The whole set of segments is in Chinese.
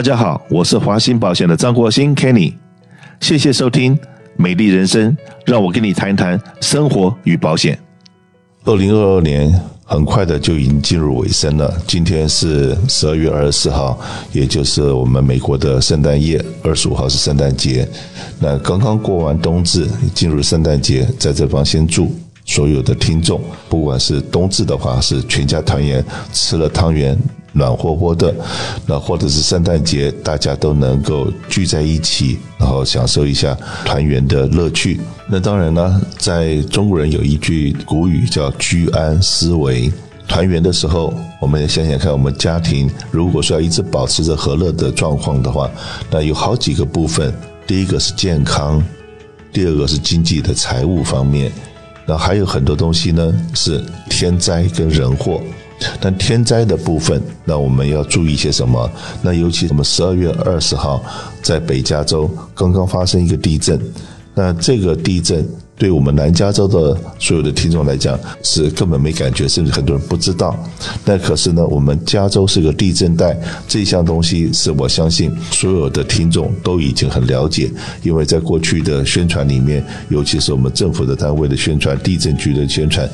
大家好，我是华兴保险的张国兴 Kenny，谢谢收听《美丽人生》，让我跟你谈一谈生活与保险。二零二二年很快的就已经进入尾声了，今天是十二月二十四号，也就是我们美国的圣诞夜，二十五号是圣诞节。那刚刚过完冬至，进入圣诞节，在这方先祝。所有的听众，不管是冬至的话，是全家团圆，吃了汤圆，暖和和的；那或者是圣诞节，大家都能够聚在一起，然后享受一下团圆的乐趣。那当然呢，在中国人有一句古语叫“居安思危”。团圆的时候，我们想想看，我们家庭如果说要一直保持着和乐的状况的话，那有好几个部分：第一个是健康，第二个是经济的财务方面。那还有很多东西呢，是天灾跟人祸。但天灾的部分，那我们要注意些什么？那尤其我们十二月二十号在北加州刚刚发生一个地震，那这个地震。对我们南加州的所有的听众来讲，是根本没感觉，甚至很多人不知道。那可是呢，我们加州是个地震带，这项东西是我相信所有的听众都已经很了解，因为在过去的宣传里面，尤其是我们政府的单位的宣传、地震局的宣传，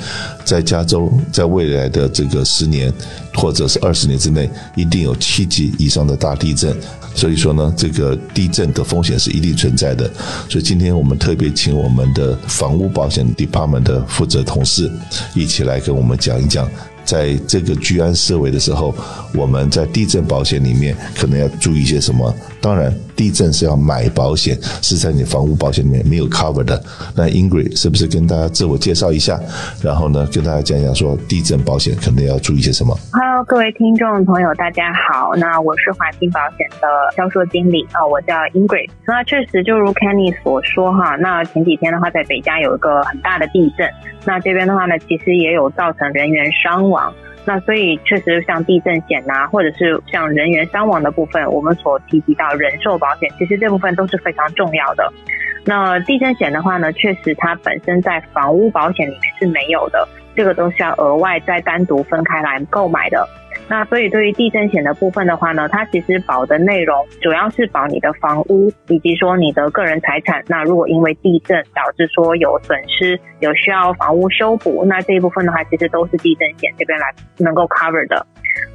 在加州在未来的这个十年或者是二十年之内，一定有七级以上的大地震。所以说呢，这个地震的风险是一定存在的。所以今天我们特别请我们的房屋保险 department 的负责同事一起来跟我们讲一讲。在这个居安思危的时候，我们在地震保险里面可能要注意些什么？当然，地震是要买保险，是在你房屋保险里面没有 cover 的。那 Ingrid 是不是跟大家自我介绍一下？然后呢，跟大家讲讲说地震保险可能要注意些什么？Hello，各位听众朋友，大家好。那我是华兴保险的销售经理啊，我叫 Ingrid。那确实就如 Kenny 所说哈，那前几天的话，在北加有一个很大的地震。那这边的话呢，其实也有造成人员伤亡。那所以确实像地震险呐，或者是像人员伤亡的部分，我们所提及到人寿保险，其实这部分都是非常重要的。那地震险的话呢，确实它本身在房屋保险里面是没有的，这个都是要额外再单独分开来购买的。那所以对于地震险的部分的话呢，它其实保的内容主要是保你的房屋以及说你的个人财产。那如果因为地震导致说有损失，有需要房屋修补，那这一部分的话，其实都是地震险这边来能够 cover 的。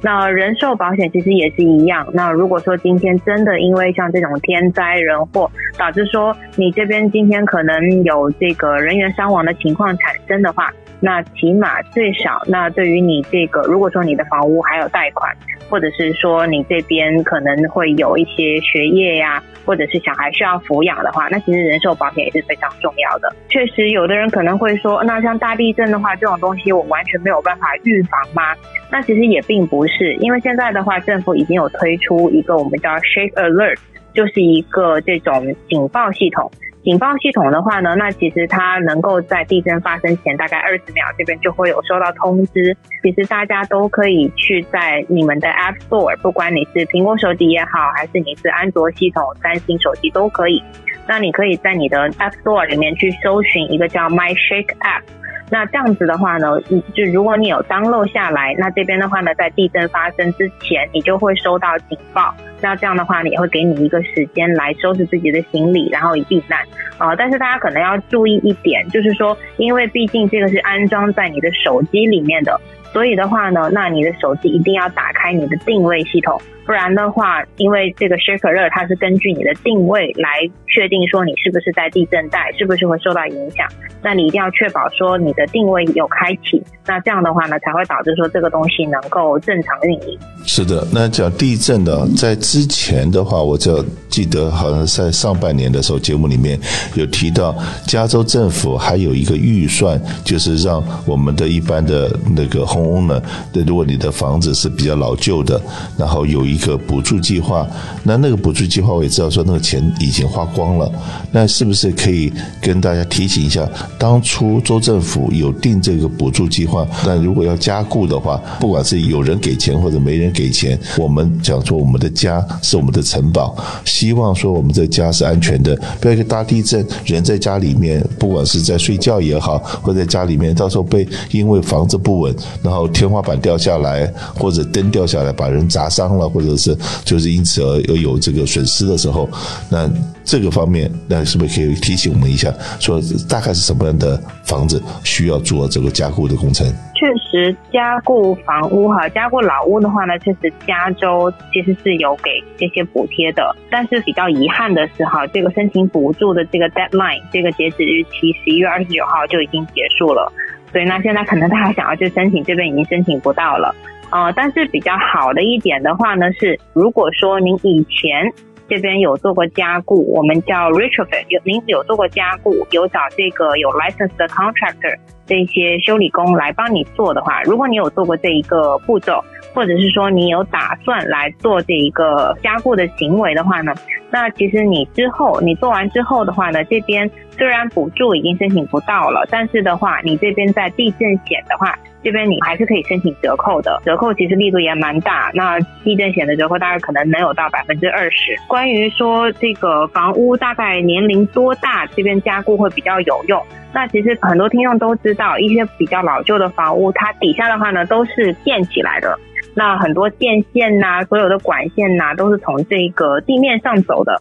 那人寿保险其实也是一样。那如果说今天真的因为像这种天灾人祸，导致说你这边今天可能有这个人员伤亡的情况产生的话，那起码最少，那对于你这个，如果说你的房屋还有贷款。或者是说你这边可能会有一些学业呀，或者是小孩需要抚养的话，那其实人寿保险也是非常重要的。确实，有的人可能会说，那像大地震的话，这种东西我完全没有办法预防吗？那其实也并不是，因为现在的话，政府已经有推出一个我们叫 Shake Alert，就是一个这种警报系统。警报系统的话呢，那其实它能够在地震发生前大概二十秒，这边就会有收到通知。其实大家都可以去在你们的 App Store，不管你是苹果手机也好，还是你是安卓系统、三星手机都可以。那你可以在你的 App Store 里面去搜寻一个叫 My Shake App。那这样子的话呢，就如果你有当漏下来，那这边的话呢，在地震发生之前，你就会收到警报。那这样的话，你会给你一个时间来收拾自己的行李，然后避难啊。但是大家可能要注意一点，就是说，因为毕竟这个是安装在你的手机里面的，所以的话呢，那你的手机一定要打开你的定位系统。不然的话，因为这个 shaker 热，它是根据你的定位来确定说你是不是在地震带，是不是会受到影响。那你一定要确保说你的定位有开启，那这样的话呢，才会导致说这个东西能够正常运营。是的，那讲地震的，在之前的话，我就记得好像在上半年的时候节目里面有提到，加州政府还有一个预算，就是让我们的一般的那个红屋呢如果你的房子是比较老旧的，然后有。一个补助计划，那那个补助计划我也知道，说那个钱已经花光了。那是不是可以跟大家提醒一下，当初州政府有定这个补助计划，那如果要加固的话，不管是有人给钱或者没人给钱。我们讲说我们的家是我们的城堡，希望说我们这家是安全的，不要一个大地震，人在家里面，不管是在睡觉也好，或在家里面，到时候被因为房子不稳，然后天花板掉下来，或者灯掉下来把人砸伤了，或者是就是因此而而有这个损失的时候，那这个方面，那是不是可以提醒我们一下，说大概是什么样的房子需要做这个加固的工程？确实，加固房屋哈，加固老屋的话呢，确实加州其实是有给这些补贴的。但是比较遗憾的是哈，这个申请补助的这个 deadline，这个截止日期十一月二十九号就已经结束了。所以呢，现在可能大家想要去申请，这边已经申请不到了。呃，但是比较好的一点的话呢，是如果说您以前这边有做过加固，我们叫 retrofit，有您有做过加固，有找这个有 license 的 contractor。这些修理工来帮你做的话，如果你有做过这一个步骤，或者是说你有打算来做这一个加固的行为的话呢，那其实你之后你做完之后的话呢，这边虽然补助已经申请不到了，但是的话，你这边在地震险的话，这边你还是可以申请折扣的，折扣其实力度也蛮大。那地震险的折扣大概可能能有到百分之二十。关于说这个房屋大概年龄多大，这边加固会比较有用。那其实很多听众都知道，一些比较老旧的房屋，它底下的话呢都是建起来的。那很多电线呐，所有的管线呐，都是从这个地面上走的。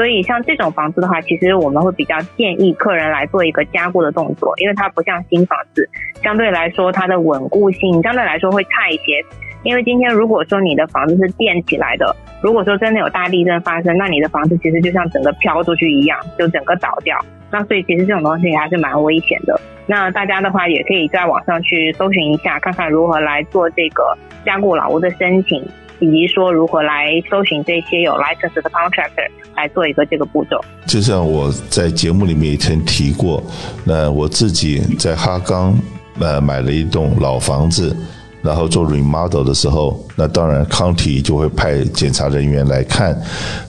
所以像这种房子的话，其实我们会比较建议客人来做一个加固的动作，因为它不像新房子，相对来说它的稳固性相对来说会差一些。因为今天如果说你的房子是垫起来的，如果说真的有大地震发生，那你的房子其实就像整个飘出去一样，就整个倒掉。那所以其实这种东西还是蛮危险的。那大家的话也可以在网上去搜寻一下，看看如何来做这个加固老屋的申请，以及说如何来搜寻这些有 license 的 contractor 来做一个这个步骤。就像我在节目里面也曾提过，那我自己在哈冈呃买了一栋老房子。然后做 remodel 的时候，那当然 county 就会派检查人员来看。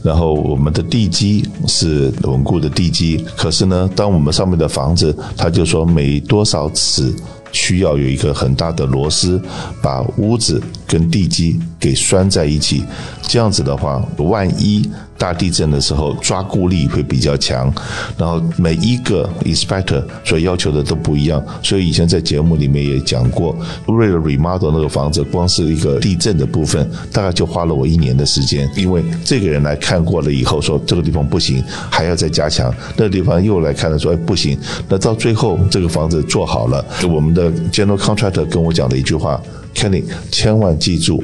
然后我们的地基是稳固的地基，可是呢，当我们上面的房子，他就说每多少尺需要有一个很大的螺丝把屋子跟地基给拴在一起。这样子的话，万一。大地震的时候抓固力会比较强，然后每一个 inspector 所要求的都不一样，所以以前在节目里面也讲过，为了 remodel 那个房子，光是一个地震的部分，大概就花了我一年的时间，因为这个人来看过了以后说这个地方不行，还要再加强，那个地方又来看了说哎不行，那到最后这个房子做好了，我们的 general contractor 跟我讲的一句话，Kenny 千万记住，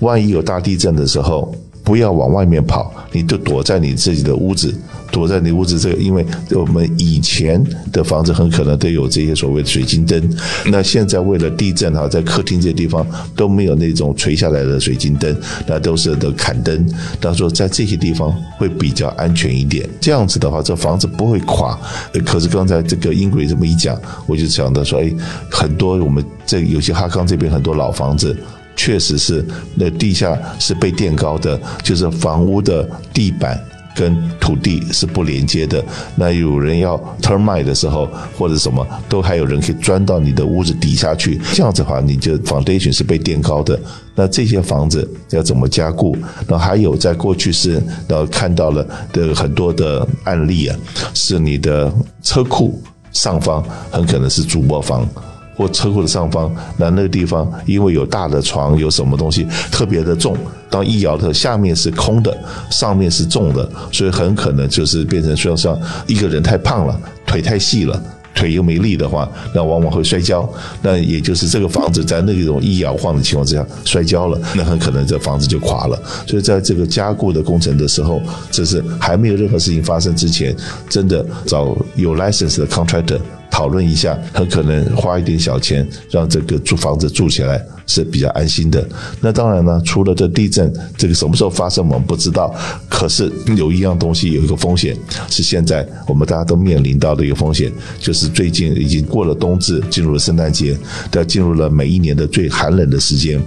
万一有大地震的时候。不要往外面跑，你就躲在你自己的屋子，躲在你屋子这个，因为我们以前的房子很可能都有这些所谓的水晶灯，那现在为了地震哈，在客厅这些地方都没有那种垂下来的水晶灯，那都是的砍灯。他说在这些地方会比较安全一点，这样子的话，这房子不会垮。可是刚才这个英鬼这么一讲，我就想到说，哎，很多我们这有些哈康这边很多老房子。确实是，那地下是被垫高的，就是房屋的地板跟土地是不连接的。那有人要 turn m i 的时候，或者什么，都还有人可以钻到你的屋子底下去。这样子的话，你就 foundation 是被垫高的。那这些房子要怎么加固？那还有在过去是，然后看到了的很多的案例啊，是你的车库上方很可能是主卧房。或车库的上方，那那个地方因为有大的床，有什么东西特别的重，当一摇的下面是空的，上面是重的，所以很可能就是变成说像一个人太胖了，腿太细了，腿又没力的话，那往往会摔跤。那也就是这个房子在那种一摇晃的情况之下摔跤了，那很可能这房子就垮了。所以在这个加固的工程的时候，这是还没有任何事情发生之前，真的找有 license 的 contractor。讨论一下，很可能花一点小钱让这个住房子住起来是比较安心的。那当然呢，除了这地震，这个什么时候发生我们不知道。可是有一样东西有一个风险，是现在我们大家都面临到的一个风险，就是最近已经过了冬至，进入了圣诞节，要进入了每一年的最寒冷的时间。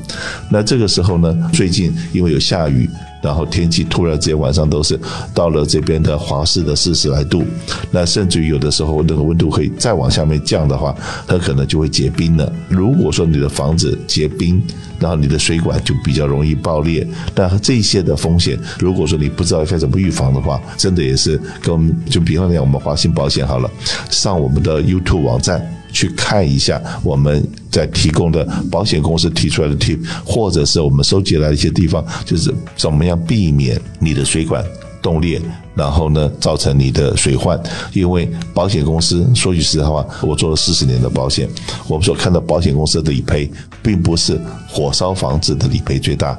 那这个时候呢，最近因为有下雨。然后天气突然之间晚上都是到了这边的华氏的四十来度，那甚至于有的时候那个温度可以再往下面降的话，很可能就会结冰了。如果说你的房子结冰，然后你的水管就比较容易爆裂。那这些的风险，如果说你不知道该怎么预防的话，真的也是跟我们就比方讲我们华信保险好了，上我们的 YouTube 网站。去看一下我们在提供的保险公司提出来的 tip，或者是我们收集来的一些地方，就是怎么样避免你的水管冻裂，然后呢造成你的水患。因为保险公司说句实在话，我做了四十年的保险，我们所看到保险公司的理赔，并不是火烧房子的理赔最大，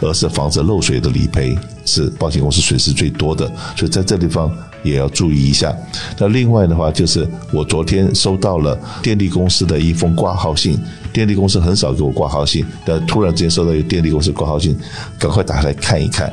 而是房子漏水的理赔是保险公司损失最多的。所以在这地方。也要注意一下。那另外的话，就是我昨天收到了电力公司的一封挂号信。电力公司很少给我挂号信，但突然之间收到一个电力公司挂号信，赶快打开来看一看。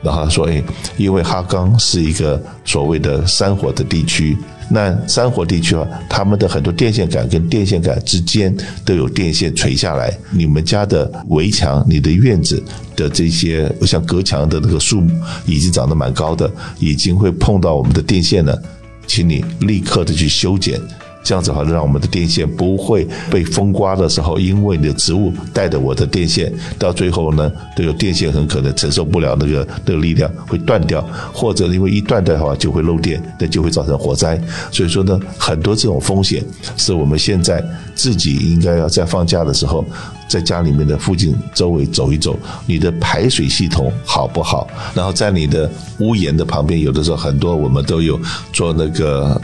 然后他说：“哎，因为哈刚是一个所谓的山火的地区。”那山火地区啊，他们的很多电线杆跟电线杆之间都有电线垂下来。你们家的围墙、你的院子的这些像隔墙的那个树木，已经长得蛮高的，已经会碰到我们的电线了，请你立刻的去修剪。这样子的话，让我们的电线不会被风刮的时候，因为你的植物带着我的电线，到最后呢，这个电线很可能承受不了那个那个力量，会断掉，或者因为一断掉的话就会漏电，那就会造成火灾。所以说呢，很多这种风险是我们现在自己应该要在放假的时候。在家里面的附近周围走一走，你的排水系统好不好？然后在你的屋檐的旁边，有的时候很多我们都有做那个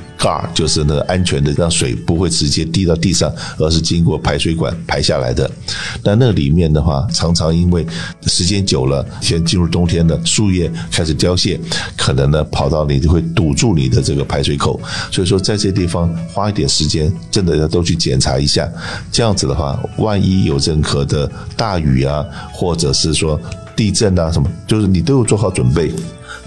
就是那个安全的，让水不会直接滴到地上，而是经过排水管排下来的。那那里面的话，常常因为时间久了，先进入冬天的树叶开始凋谢，可能呢跑到你就会堵住你的这个排水口。所以说，在这地方花一点时间，真的要都去检查一下。这样子的话，万一有任何的大雨啊，或者是说地震啊，什么，就是你都有做好准备。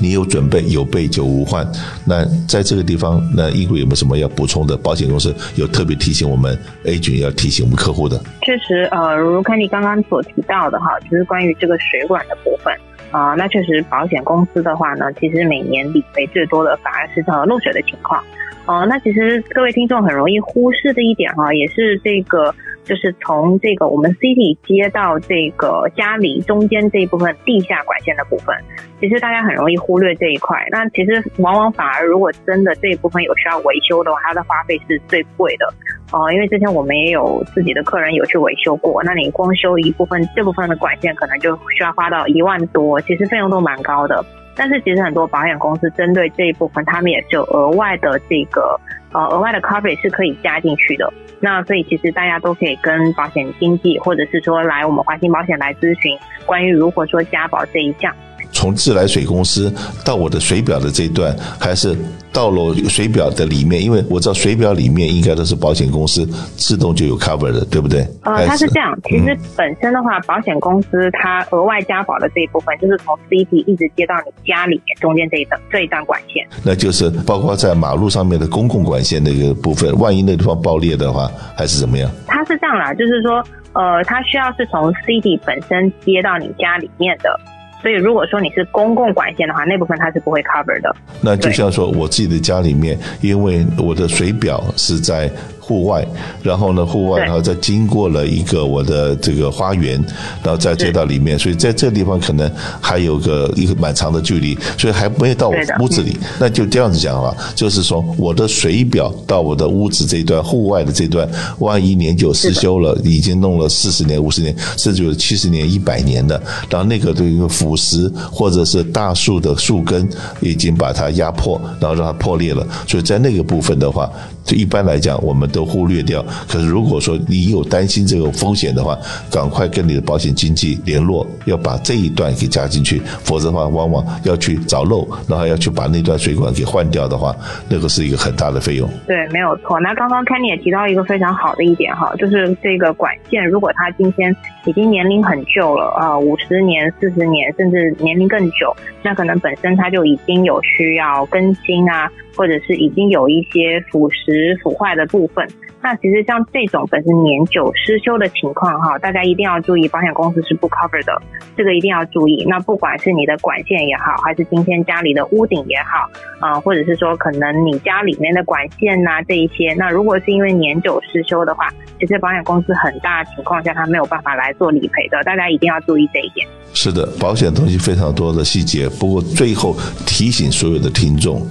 你有准备，有备就无患。那在这个地方，那英国有没有什么要补充的？保险公司有特别提醒我们 A 君要提醒我们客户的。确实，呃，如看你刚刚所提到的哈，就是关于这个水管的部分啊，那确实保险公司的话呢，其实每年理赔最多的反而是这漏水的情况。哦，那其实各位听众很容易忽视的一点哈，也是这个。就是从这个我们 city 接到这个家里中间这一部分地下管线的部分，其实大家很容易忽略这一块。那其实往往反而如果真的这一部分有需要维修的话，它的花费是最贵的哦。因为之前我们也有自己的客人有去维修过，那你光修一部分这部分的管线，可能就需要花到一万多，其实费用都蛮高的。但是其实很多保险公司针对这一部分，他们也是有额外的这个呃额外的 coverage 是可以加进去的。那所以其实大家都可以跟保险经纪，或者是说来我们华兴保险来咨询关于如何说加保这一项。从自来水公司到我的水表的这一段，还是到了水表的里面？因为我知道水表里面应该都是保险公司自动就有 cover 的，对不对？呃，它是这样，其实本身的话，保险公司它额外加保的这一部分，就是从 CT 一直接到你家里面中间这一段这一段管线。那就是包括在马路上面的公共管线那个部分，万一那地方爆裂的话，还是怎么样？它是这样啦，就是说，呃，它需要是从 CD 本身接到你家里面的。所以，如果说你是公共管线的话，那部分它是不会 cover 的。那就像说，我自己的家里面，因为我的水表是在。户外，然后呢，户外，然后再经过了一个我的这个花园，然后再接到里面，所以在这地方可能还有个一个蛮长的距离，所以还没有到我屋子里。那就这样子讲了，就是说我的水表到我的屋子这一段户外的这段，万一年久失修了，已经弄了四十年、五十年，甚至有七十年、一百年的，然后那个这个腐蚀或者是大树的树根已经把它压迫，然后让它破裂了，所以在那个部分的话。就一般来讲，我们都忽略掉。可是如果说你有担心这个风险的话，赶快跟你的保险经纪联络，要把这一段给加进去。否则的话，往往要去找漏，然后要去把那段水管给换掉的话，那个是一个很大的费用。对，没有错。那刚刚看你也提到一个非常好的一点哈，就是这个管线，如果它今天已经年龄很旧了啊，五十年、四十年，甚至年龄更久，那可能本身它就已经有需要更新啊，或者是已经有一些腐蚀、腐坏的部分。那其实像这种本身年久失修的情况哈，大家一定要注意，保险公司是不 cover 的，这个一定要注意。那不管是你的管线也好，还是今天家里的屋顶也好，啊，或者是说可能你家里面的管线呐这一些，那如果是因为年久失修的话，其实保险公司很大情况下它没有办法来做理赔的，大家一定要注意这一点。是的，保险东西非常多的细节，不过最后提醒所有的听众。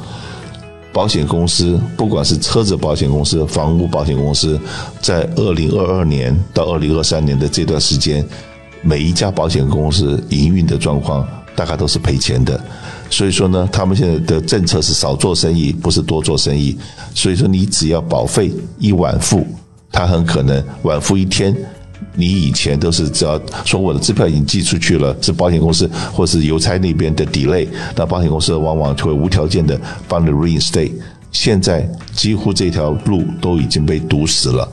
保险公司，不管是车子保险公司、房屋保险公司，在二零二二年到二零二三年的这段时间，每一家保险公司营运的状况大概都是赔钱的。所以说呢，他们现在的政策是少做生意，不是多做生意。所以说，你只要保费一晚付，他很可能晚付一天。你以前都是只要说我的支票已经寄出去了，是保险公司或是邮差那边的 delay，那保险公司往往就会无条件的帮你 reinstate。现在几乎这条路都已经被堵死了。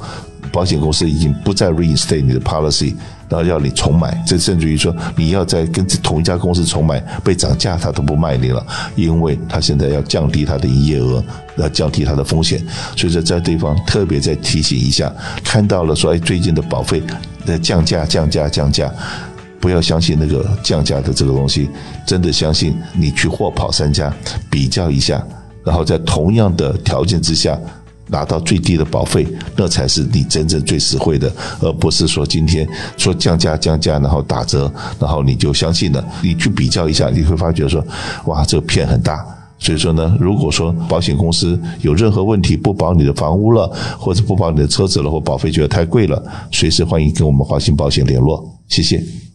保险公司已经不再 reinstate 你的 policy，然后要你重买，这甚至于说你要再跟同一家公司重买，被涨价他都不卖你了，因为他现在要降低他的营业额，要降低他的风险。所以说在对方特别再提醒一下，看到了说哎最近的保费在降价降价降价，不要相信那个降价的这个东西，真的相信你去货跑三家比较一下，然后在同样的条件之下。拿到最低的保费，那才是你真正最实惠的，而不是说今天说降价降价，然后打折，然后你就相信了。你去比较一下，你会发觉说，哇，这个骗很大。所以说呢，如果说保险公司有任何问题不保你的房屋了，或者不保你的车子了，或保费觉得太贵了，随时欢迎跟我们华信保险联络。谢谢。